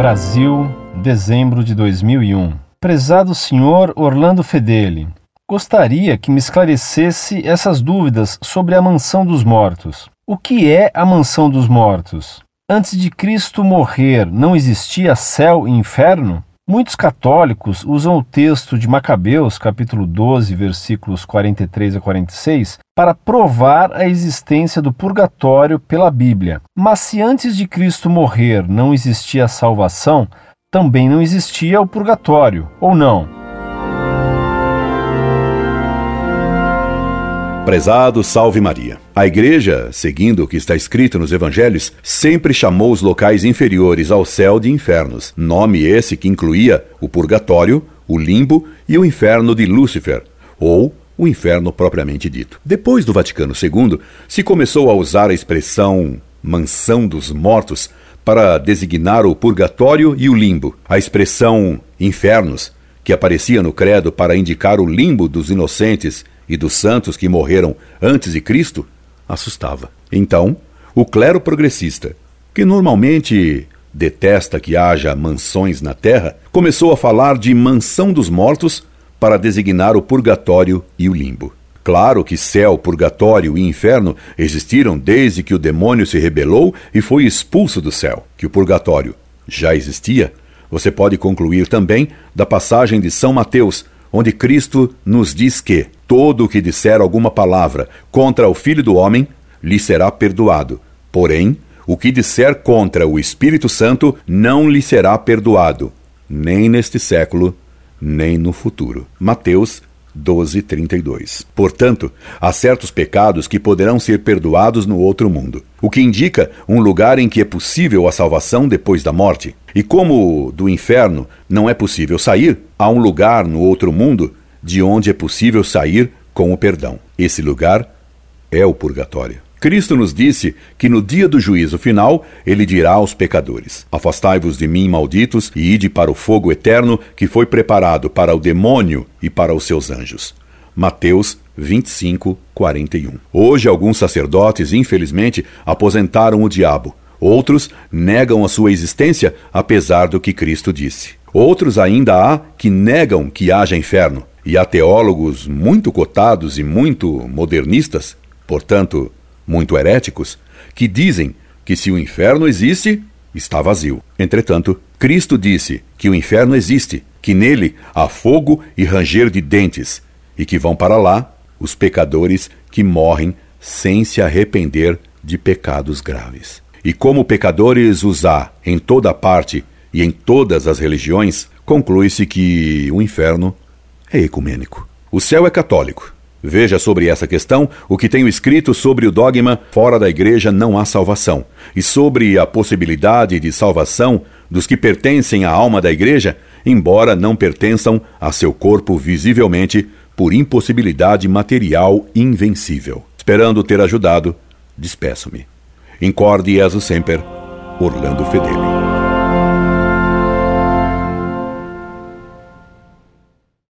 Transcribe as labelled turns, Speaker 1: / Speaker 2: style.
Speaker 1: Brasil, dezembro de 2001. Prezado senhor Orlando Fedeli, gostaria que me esclarecesse essas dúvidas sobre a mansão dos mortos. O que é a mansão dos mortos? Antes de Cristo morrer, não existia céu e inferno? Muitos católicos usam o texto de Macabeus, capítulo 12, versículos 43 a 46, para provar a existência do purgatório pela Bíblia. Mas se antes de Cristo morrer não existia a salvação, também não existia o purgatório, ou não?
Speaker 2: Prezado Salve Maria. A Igreja, seguindo o que está escrito nos Evangelhos, sempre chamou os locais inferiores ao céu de infernos, nome esse que incluía o purgatório, o limbo e o inferno de Lúcifer, ou o inferno propriamente dito. Depois do Vaticano II, se começou a usar a expressão mansão dos mortos para designar o purgatório e o limbo. A expressão infernos, que aparecia no credo para indicar o limbo dos inocentes e dos santos que morreram antes de Cristo assustava. Então, o clero progressista, que normalmente detesta que haja mansões na terra, começou a falar de mansão dos mortos para designar o purgatório e o limbo. Claro que céu, purgatório e inferno existiram desde que o demônio se rebelou e foi expulso do céu. Que o purgatório já existia, você pode concluir também da passagem de São Mateus, onde Cristo nos diz que todo o que disser alguma palavra contra o Filho do Homem lhe será perdoado. Porém, o que disser contra o Espírito Santo não lhe será perdoado, nem neste século, nem no futuro. Mateus 12:32. Portanto, há certos pecados que poderão ser perdoados no outro mundo, o que indica um lugar em que é possível a salvação depois da morte. E como do inferno não é possível sair, há um lugar no outro mundo de onde é possível sair com o perdão. Esse lugar é o purgatório. Cristo nos disse que no dia do juízo final ele dirá aos pecadores: Afastai-vos de mim, malditos, e ide para o fogo eterno que foi preparado para o demônio e para os seus anjos. Mateus 25, 41. Hoje, alguns sacerdotes, infelizmente, aposentaram o diabo. Outros negam a sua existência, apesar do que Cristo disse. Outros ainda há que negam que haja inferno. E há teólogos muito cotados e muito modernistas, portanto, muito heréticos, que dizem que se o inferno existe, está vazio. Entretanto, Cristo disse que o inferno existe, que nele há fogo e ranger de dentes, e que vão para lá os pecadores que morrem sem se arrepender de pecados graves. E como pecadores os há em toda parte e em todas as religiões, conclui-se que o inferno é ecumênico. O céu é católico. Veja sobre essa questão o que tenho escrito sobre o dogma fora da igreja não há salvação e sobre a possibilidade de salvação dos que pertencem à alma da igreja, embora não pertençam a seu corpo visivelmente por impossibilidade material invencível. Esperando ter ajudado, despeço-me. Incorde Jesus Semper, Orlando Fedeli.